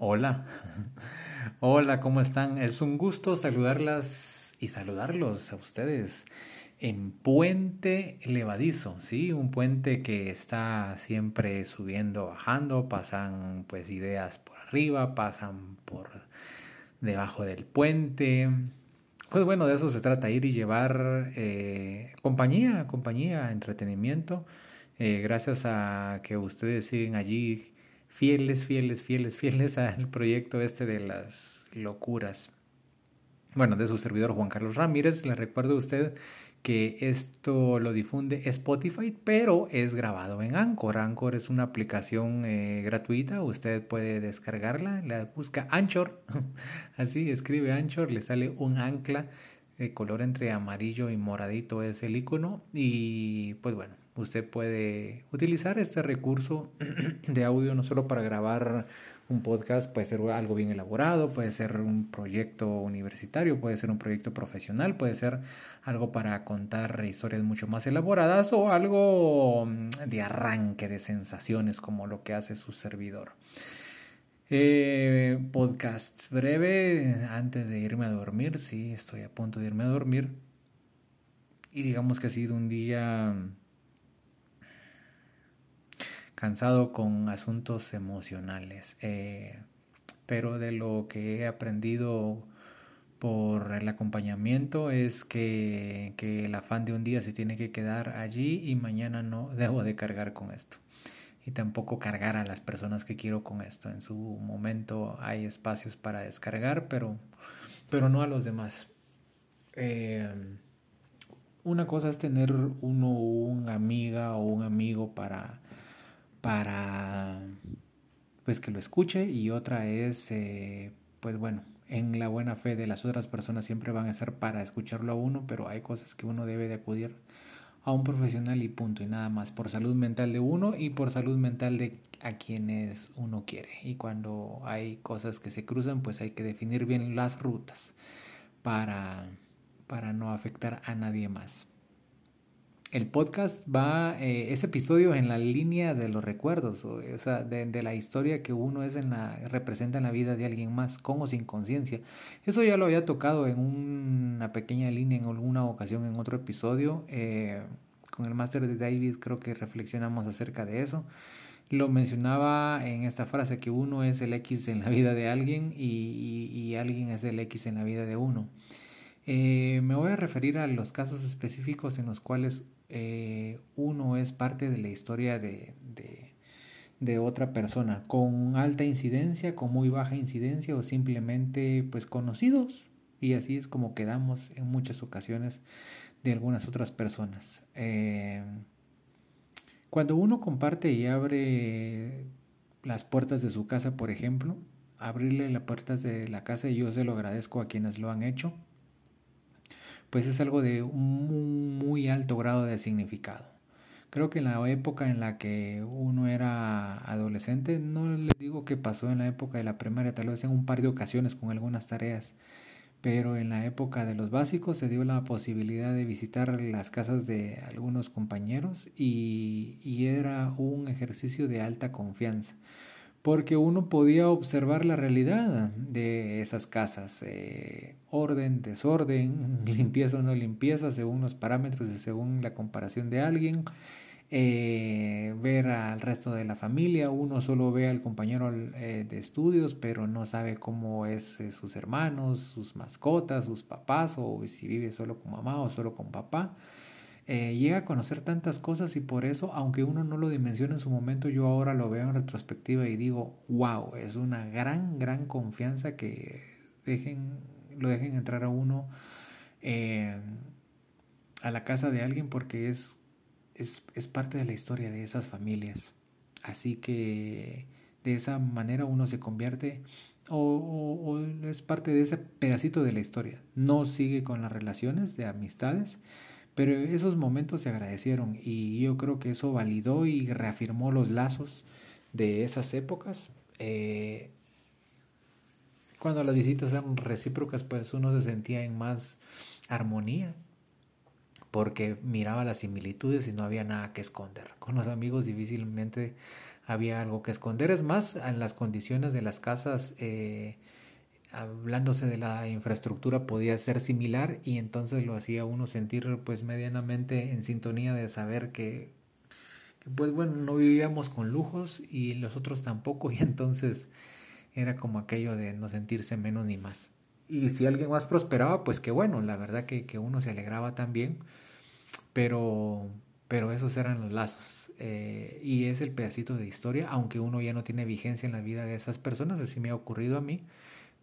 Hola, hola, ¿cómo están? Es un gusto saludarlas y saludarlos a ustedes en Puente Levadizo, ¿sí? Un puente que está siempre subiendo, bajando, pasan pues ideas por arriba, pasan por debajo del puente. Pues bueno, de eso se trata, ir y llevar eh, compañía, compañía, entretenimiento. Eh, gracias a que ustedes siguen allí fieles, fieles, fieles, fieles al proyecto este de las locuras. Bueno, de su servidor Juan Carlos Ramírez, le recuerdo a usted que esto lo difunde Spotify, pero es grabado en Anchor. Anchor es una aplicación eh, gratuita, usted puede descargarla, la busca Anchor, así escribe Anchor, le sale un ancla de color entre amarillo y moradito es el icono y pues bueno, usted puede utilizar este recurso de audio no solo para grabar un podcast puede ser algo bien elaborado, puede ser un proyecto universitario, puede ser un proyecto profesional, puede ser algo para contar historias mucho más elaboradas o algo mm, de arranque de sensaciones como lo que hace su servidor. Eh, podcast breve antes de irme a dormir, sí, estoy a punto de irme a dormir. Y digamos que ha sido un día cansado con asuntos emocionales. Eh, pero de lo que he aprendido por el acompañamiento es que, que, el afán de un día se tiene que quedar allí y mañana no debo de cargar con esto. Y tampoco cargar a las personas que quiero con esto. En su momento hay espacios para descargar, pero, pero no a los demás. Eh, una cosa es tener uno una amiga o un amigo para para pues que lo escuche y otra es eh, pues bueno en la buena fe de las otras personas siempre van a ser para escucharlo a uno pero hay cosas que uno debe de acudir a un profesional y punto y nada más por salud mental de uno y por salud mental de a quienes uno quiere. Y cuando hay cosas que se cruzan pues hay que definir bien las rutas para para no afectar a nadie más el podcast va, eh, ese episodio en la línea de los recuerdos, o, sea, de, la historia que uno es en la, representa en la vida de alguien más, con o sin conciencia. Eso ya lo había tocado en una pequeña línea en alguna ocasión en otro episodio. Eh, con el máster de David creo que reflexionamos acerca de eso. Lo mencionaba en esta frase que uno es el X en la vida de alguien y alguien es el X en la vida de uno. Eh, me voy a referir a los casos específicos en los cuales eh, uno es parte de la historia de, otra persona, con alta incidencia, con muy baja incidencia o simplemente pues conocidos. Y así es como quedamos en muchas ocasiones de algunas otras personas. Eh, cuando uno comparte y abre las puertas de su casa, por ejemplo, abrirle las puertas de la casa y yo se lo agradezco a quienes lo han hecho pues es algo de un muy alto grado de significado. Creo que en la época en la que uno era adolescente, no les digo que pasó en la época de la primaria, tal vez en un par de ocasiones con algunas tareas, pero en la época de los básicos se dio la posibilidad de visitar las casas de algunos compañeros y, y era un ejercicio de alta confianza porque uno podía observar la realidad de esas casas, eh, orden, desorden, limpieza o no limpieza, según los parámetros y según la comparación de alguien, eh, ver al resto de la familia, uno solo ve al compañero eh, de estudios, pero no sabe cómo es sus hermanos, sus mascotas, sus papás, o si vive solo con mamá o solo con papá. Eh, llega a conocer tantas cosas y por eso, aunque uno no lo dimensiona en su momento, yo ahora lo veo en retrospectiva y digo, wow, es una gran, gran confianza que dejen, lo dejen entrar a uno eh, a la casa de alguien porque es, es, es parte de la historia de esas familias. Así que de esa manera uno se convierte o, o, es parte de ese pedacito de la historia. No sigue con las relaciones de amistades, pero esos momentos se agradecieron y yo creo que eso validó y reafirmó los lazos de esas épocas. Eh, cuando las visitas eran recíprocas, pues uno se sentía en más armonía. porque miraba las similitudes y no había nada que esconder. Con los amigos difícilmente había algo que esconder. Es más, en las condiciones de las casas, eh, hablándose de la infraestructura, podía ser similar y entonces lo hacía uno sentir pues medianamente en sintonía de saber que, que pues bueno, no vivíamos con lujos y los otros tampoco y entonces era como aquello de no sentirse menos ni más. Y si alguien más prosperaba, pues qué bueno, la verdad que, que uno se alegraba también, pero, pero esos eran los lazos. Eh, y es el pedacito de historia, aunque uno ya no tiene vigencia en la vida de esas personas, así me ha ocurrido a mí,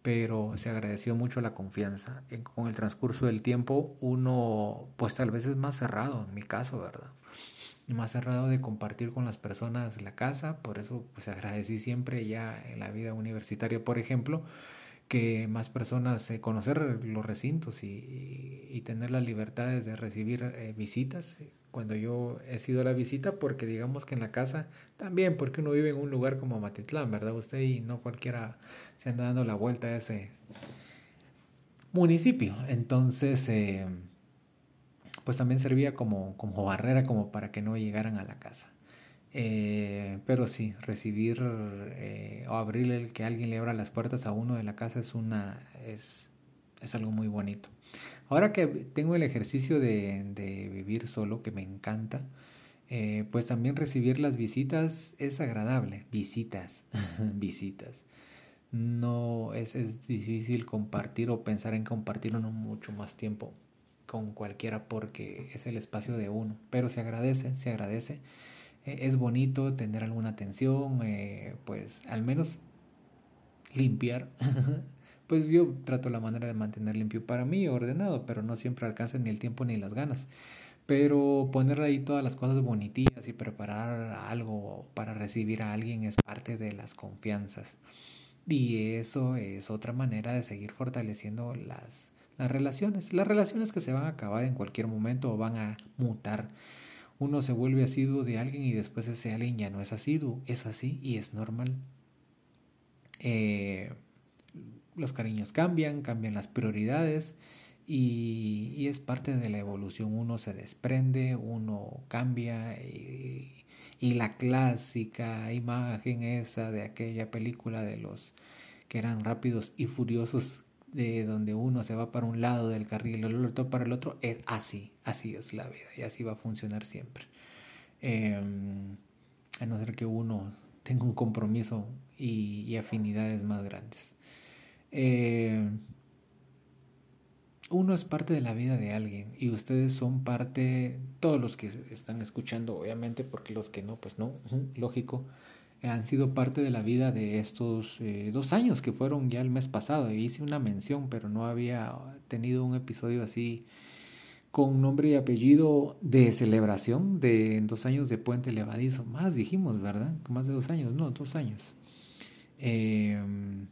pero se agradeció mucho la confianza. Con el transcurso del tiempo, uno pues tal vez es más cerrado, en mi caso, ¿verdad? Más cerrado de compartir con las personas la casa, por eso pues agradecí siempre ya en la vida universitaria, por ejemplo, que más personas eh, conocer los recintos y, y, tener las libertades de recibir eh, visitas cuando yo he sido a la visita porque digamos que en la casa también porque uno vive en un lugar como Matitlán verdad usted y no cualquiera se anda dando la vuelta a ese municipio. Entonces eh, pues también servía como, como barrera como para que no llegaran a la casa. Eh, pero sí, recibir eh, o abrirle que alguien le abra las puertas a uno de la casa es una es, es algo muy bonito. Ahora que tengo el ejercicio de, vivir solo, que me encanta, eh, pues también recibir las visitas es agradable. Visitas, visitas. No es, es difícil compartir o pensar en compartir uno mucho más tiempo con cualquiera porque es el espacio de uno. Pero se agradece, se agradece. Eh, es bonito tener alguna atención, eh, pues al menos limpiar. pues yo trato la manera de mantener limpio para mí, ordenado, pero no siempre alcanza ni el tiempo ni las ganas. Pero poner ahí todas las cosas bonitillas y preparar algo para recibir a alguien es parte de las confianzas. Y eso es otra manera de seguir fortaleciendo las, las relaciones. Las relaciones que se van a acabar en cualquier momento o van a mutar uno se vuelve asiduo de alguien y después ese alguien ya no es asiduo, es así y es normal. Eh, los cariños cambian, cambian las prioridades y, es parte de la evolución. Uno se desprende, uno cambia y, la clásica imagen esa de aquella película de los que eran rápidos y furiosos de donde uno se va para un lado del carril y el otro para el otro, es así, así es la vida y así va a funcionar siempre. Em, a no ser que uno tenga un compromiso y, afinidades más grandes. Em, uno es parte de la vida de alguien y ustedes son parte, todos los que están escuchando, obviamente, porque los que no, pues no, lógico, han sido parte de la vida de estos eh, dos años que fueron ya el mes pasado. Hice una mención, pero no había tenido un episodio así con nombre y apellido de celebración de dos años de Puente Levadizo. Más dijimos, ¿verdad? Más de dos años, no, dos años. Em,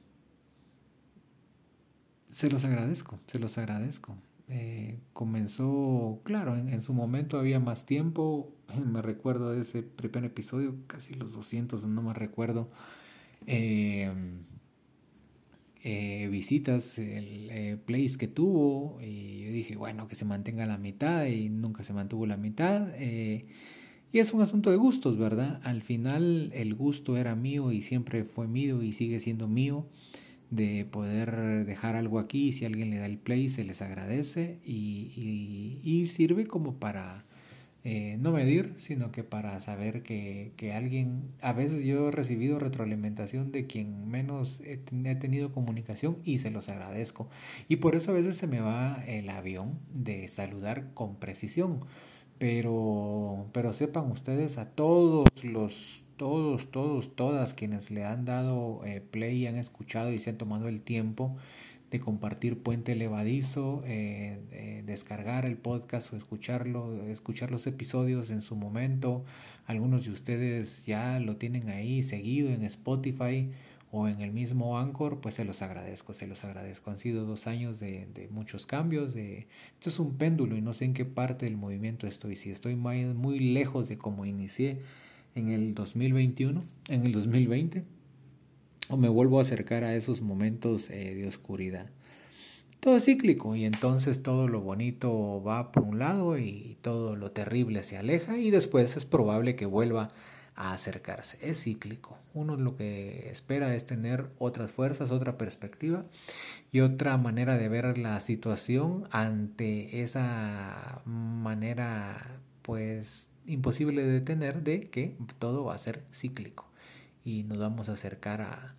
se los agradezco, se los agradezco. Eh, comenzó, claro, en, su momento había más tiempo, me recuerdo ese primer episodio, casi los 200, no me recuerdo, eh, eh, visitas, el place que tuvo, y yo dije, bueno, que se mantenga la mitad, y nunca se mantuvo la mitad, y es un asunto de gustos, ¿verdad? Al final el gusto era mío y siempre fue mío y sigue siendo mío de poder dejar algo aquí, si alguien le da el play se les agradece y, y, sirve como para eh, no medir, sino que para saber que, que, alguien, a veces yo he recibido retroalimentación de quien menos he, he, tenido comunicación y se los agradezco. Y por eso a veces se me va el avión de saludar con precisión. Pero, pero sepan ustedes a todos los todos, todos, todas quienes le han dado eh, play y han escuchado y se han tomado el tiempo de compartir Puente Levadizo, eh, descargar el podcast o escucharlo, escuchar los episodios en su momento. Algunos de ustedes ya lo tienen ahí seguido en Spotify o en el mismo Anchor, pues se los agradezco, se los agradezco. Han sido dos años de, muchos cambios, de esto es un péndulo y no sé en qué parte del movimiento estoy, si estoy muy lejos de cómo inicié en el 2021, en el 2020, o me vuelvo a acercar a esos momentos eh, de oscuridad. todo es cíclico y entonces todo lo bonito va por un lado y todo lo terrible se aleja y después es probable que vuelva a acercarse. Es cíclico. Uno lo que espera es tener otras fuerzas, otra perspectiva y otra manera de ver la situación ante esa manera pues imposible de detener de que todo va a ser cíclico y nos vamos a acercar a,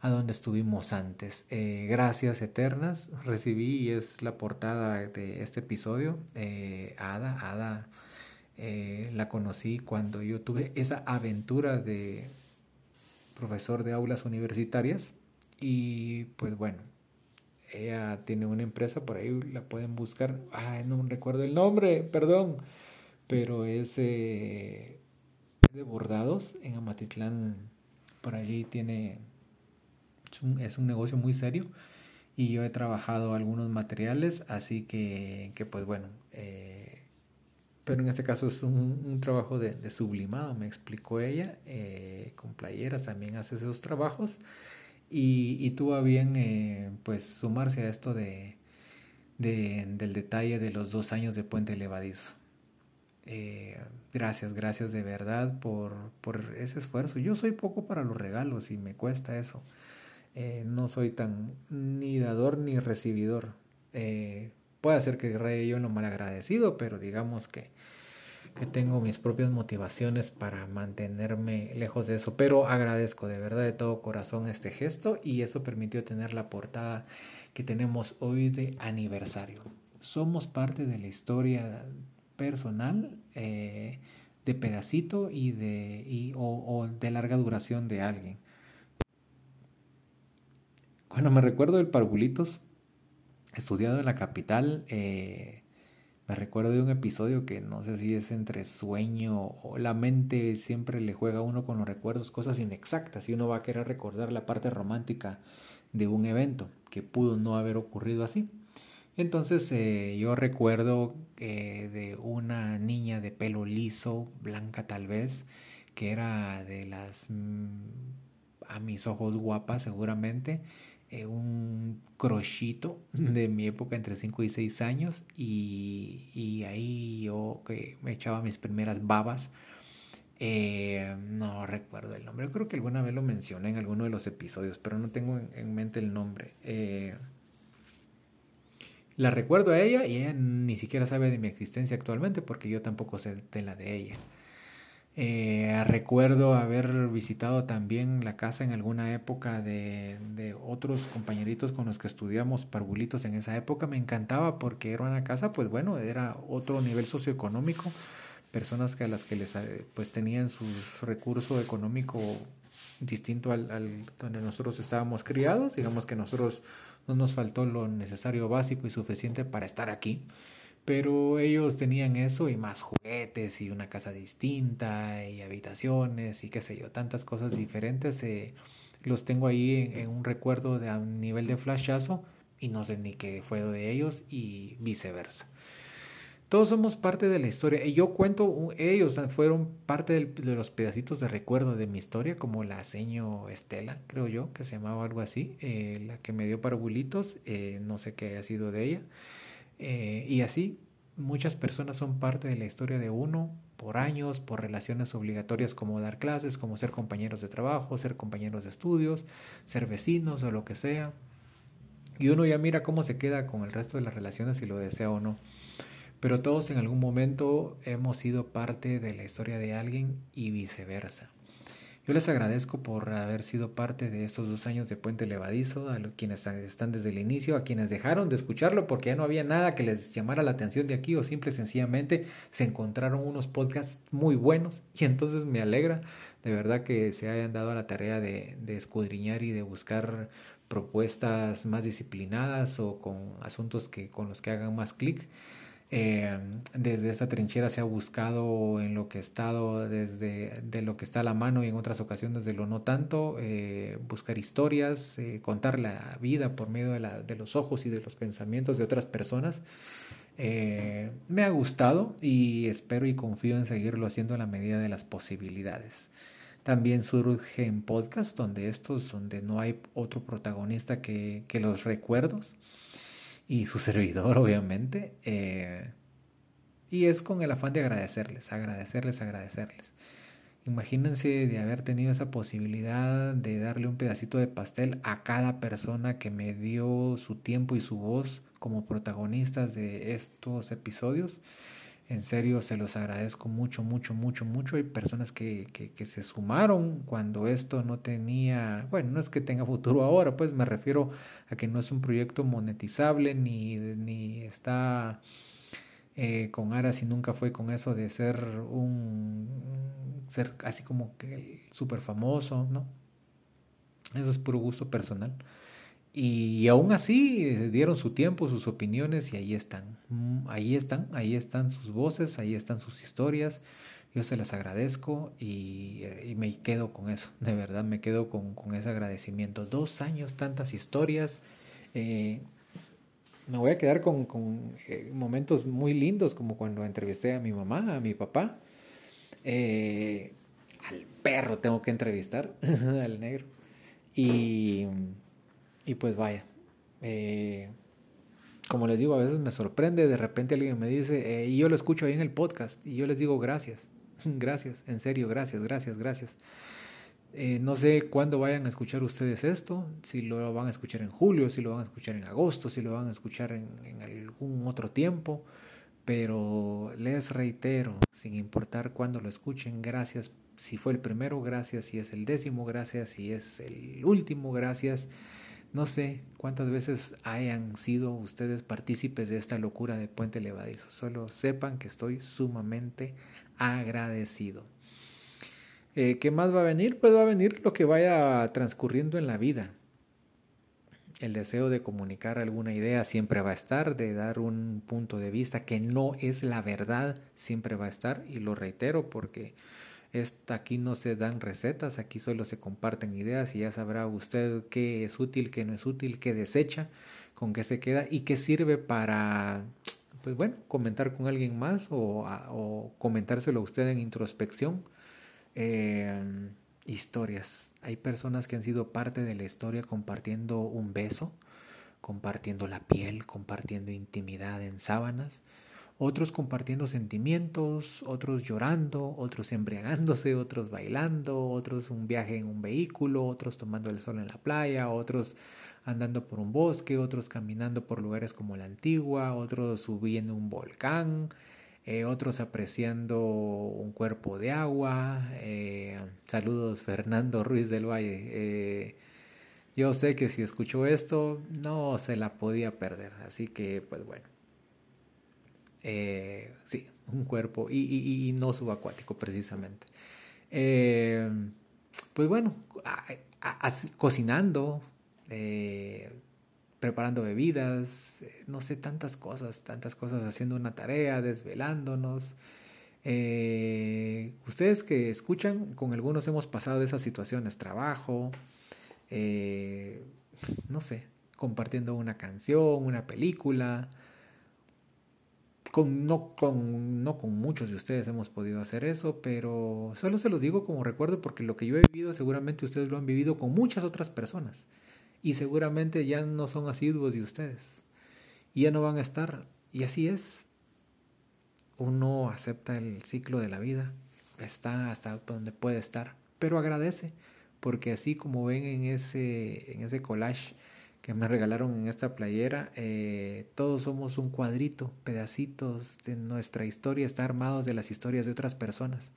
a donde estuvimos antes. Eh, gracias eternas recibí y es la portada de este episodio. Eh, Ada, Ada eh, la conocí cuando yo tuve esa aventura de profesor de aulas universitarias y pues bueno, ella tiene una empresa, por ahí la pueden buscar, ay, no recuerdo el nombre, perdón, pero es de bordados en Amatitlán, por allí tiene, es un, negocio muy serio y yo he trabajado algunos materiales, así que, que pues bueno, eh, pero en este caso es un, trabajo de, sublimado, me explicó ella, eh, con playeras también hace esos trabajos y, y tuvo bien eh, pues sumarse a esto de, del detalle de los dos años de puente levadizo. Eh, gracias, gracias de verdad por, por, ese esfuerzo. Yo soy poco para los regalos y me cuesta eso. no soy tan ni dador ni recibidor. Puede ser que rey yo lo mal agradecido, pero digamos que, que tengo mis propias motivaciones para mantenerme lejos de eso. Pero agradezco de verdad de todo corazón este gesto y eso permitió tener la portada que tenemos hoy de aniversario. Somos parte de la historia personal eh, de pedacito y de, y, o, de larga duración de alguien. Cuando me recuerdo del Parvulitos, estudiado en la capital, eh, me recuerdo de un episodio que no sé si es entre sueño o la mente siempre le juega a uno con los recuerdos, cosas inexactas, y uno va a querer recordar la parte romántica de un evento que pudo no haber ocurrido así. Entonces eh, yo recuerdo eh, de una niña de pelo liso, blanca tal vez, que era de las, mm, a mis ojos guapas seguramente, eh, un crochito de mi época entre 5 y 6 años y, y ahí yo que me echaba mis primeras babas. Eh, no recuerdo el nombre, creo que alguna vez lo mencioné en alguno de los episodios, pero no tengo en, mente el nombre. Eh, la recuerdo a ella y ella ni siquiera sabe de mi existencia actualmente porque yo tampoco sé de la de ella. Eh, recuerdo haber visitado también la casa en alguna época de, de, otros compañeritos con los que estudiamos parvulitos en esa época. Me encantaba porque era una casa, pues bueno, era otro nivel socioeconómico. Personas que a las que les eh, pues tenían su recurso económico distinto al, al donde nosotros estábamos criados. Digamos que nosotros no nos faltó lo necesario básico y suficiente para estar aquí. Pero ellos tenían eso y más juguetes y una casa distinta y habitaciones y qué sé yo, tantas cosas diferentes. Eh, los tengo ahí en, un recuerdo de a nivel de flashazo y no sé ni qué fue de ellos y viceversa. Todos somos parte de la historia. Y yo cuento, ellos fueron parte de los pedacitos de recuerdo de mi historia, como la seño Estela, creo yo, que se llamaba algo así, eh, la que me dio parvulitos, eh, no sé qué haya sido de ella. Eh, y así, muchas personas son parte de la historia de uno por años, por relaciones obligatorias como dar clases, como ser compañeros de trabajo, ser compañeros de estudios, ser vecinos o lo que sea. Y uno ya mira cómo se queda con el resto de las relaciones si lo desea o no. Pero todos en algún momento hemos sido parte de la historia de alguien y viceversa. Yo les agradezco por haber sido parte de estos dos años de Puente Levadizo, a quienes están desde el inicio, a quienes dejaron de escucharlo porque ya no había nada que les llamara la atención de aquí o simple sencillamente se encontraron unos podcasts muy buenos y entonces me alegra de verdad que se hayan dado a la tarea de, de escudriñar y de buscar propuestas más disciplinadas o con asuntos que con los que hagan más clic. Eh, desde esta trinchera se ha buscado en lo que ha estado, desde de lo que está a la mano y en otras ocasiones de lo no tanto, eh, buscar historias, eh, contar la vida por medio de, la, de, los ojos y de los pensamientos de otras personas. me ha gustado y espero y confío en seguirlo haciendo a la medida de las posibilidades. También surge en podcast donde estos, donde no hay otro protagonista que, que los recuerdos. Y su servidor, obviamente. Eh, y es con el afán de agradecerles, agradecerles, agradecerles. Imagínense de haber tenido esa posibilidad de darle un pedacito de pastel a cada persona que me dio su tiempo y su voz como protagonistas de estos episodios. En serio, se los agradezco mucho, mucho, mucho, mucho. Hay personas que, que, se sumaron cuando esto no tenía, bueno, no es que tenga futuro ahora, pues me refiero a que no es un proyecto monetizable ni, ni está eh, con Aras y nunca fue con eso de ser un ser así como que súper famoso, ¿no? Eso es puro gusto personal. Y aún así eh, dieron su tiempo, sus opiniones y ahí están. Mm, ahí están, ahí están sus voces, ahí están sus historias. Yo se las agradezco y, eh, me quedo con eso, de verdad me quedo con, ese agradecimiento. Dos años, tantas historias. Eh, me voy a quedar con, momentos muy lindos como cuando entrevisté a mi mamá, a mi papá. al perro tengo que entrevistar, al negro. Y y pues vaya, eh, como les digo, a veces me sorprende, de repente alguien me dice, eh, y yo lo escucho ahí en el podcast, y yo les digo gracias, gracias, en serio, gracias, gracias, gracias. Eh, no sé cuándo vayan a escuchar ustedes esto, si lo van a escuchar en julio, si lo van a escuchar en agosto, si lo van a escuchar en, en algún otro tiempo, pero les reitero, sin importar cuándo lo escuchen, gracias si fue el primero, gracias si es el décimo, gracias si es el último, gracias no sé cuántas veces hayan sido ustedes partícipes de esta locura de Puente Levadizo. Solo sepan que estoy sumamente agradecido. Eh, ¿Qué más va a venir? Pues va a venir lo que vaya transcurriendo en la vida. El deseo de comunicar alguna idea siempre va a estar, de dar un punto de vista que no es la verdad, siempre va a estar. Y lo reitero porque aquí no se dan recetas, aquí solo se comparten ideas y ya sabrá usted qué es útil, qué no es útil, qué desecha, con qué se queda y qué sirve para, pues bueno, comentar con alguien más o, comentárselo a usted en introspección. Em, historias. Hay personas que han sido parte de la historia compartiendo un beso, compartiendo la piel, compartiendo intimidad en sábanas otros compartiendo sentimientos, otros llorando, otros embriagándose, otros bailando, otros un viaje en un vehículo, otros tomando el sol en la playa, otros andando por un bosque, otros caminando por lugares como la antigua, otros subiendo un volcán, eh, otros apreciando un cuerpo de agua. Eh, saludos Fernando Ruiz del Valle. Eh, yo sé que si escuchó esto no se la podía perder, así que pues bueno. Eh, sí, un cuerpo y, no subacuático precisamente. Eh, pues bueno, cocinando, eh, preparando bebidas, no sé, tantas cosas, tantas cosas, haciendo una tarea, desvelándonos. ustedes que escuchan, con algunos hemos pasado esas situaciones, trabajo, no sé, compartiendo una canción, una película, con, no, con, no con muchos de ustedes hemos podido hacer eso, pero solo se los digo como recuerdo porque lo que yo he vivido seguramente ustedes lo han vivido con muchas otras personas y seguramente ya no son asiduos de ustedes y ya no van a estar. Y así es. Uno acepta el ciclo de la vida, está hasta donde puede estar, pero agradece porque así como ven en ese, en ese collage, que me regalaron en esta playera. Eh, todos somos un cuadrito, pedacitos de nuestra historia, está armados de las historias de otras personas.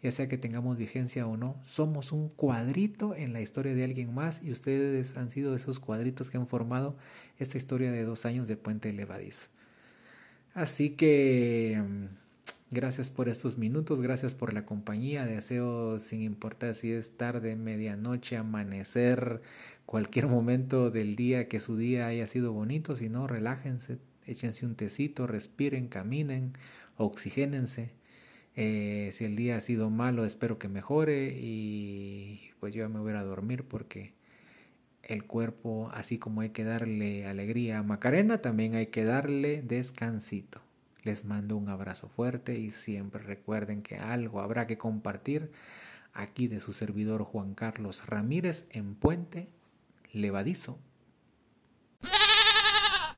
Ya sea que tengamos vigencia o no, somos un cuadrito en la historia de alguien más y ustedes han sido esos cuadritos que han formado esta historia de dos años de Puente Levadizo. Así que mm, gracias por estos minutos, gracias por la compañía. Deseo, sin importar si es tarde, medianoche, amanecer, cualquier momento del día que su día haya sido bonito, si no, relájense, échense un tecito, respiren, caminen, oxigénense. Eh, si el día ha sido malo, espero que mejore y pues yo me voy a dormir porque el cuerpo, así como hay que darle alegría a Macarena, también hay que darle descansito. Les mando un abrazo fuerte y siempre recuerden que algo habrá que compartir. Aquí de su servidor Juan Carlos Ramírez en Puente levadizo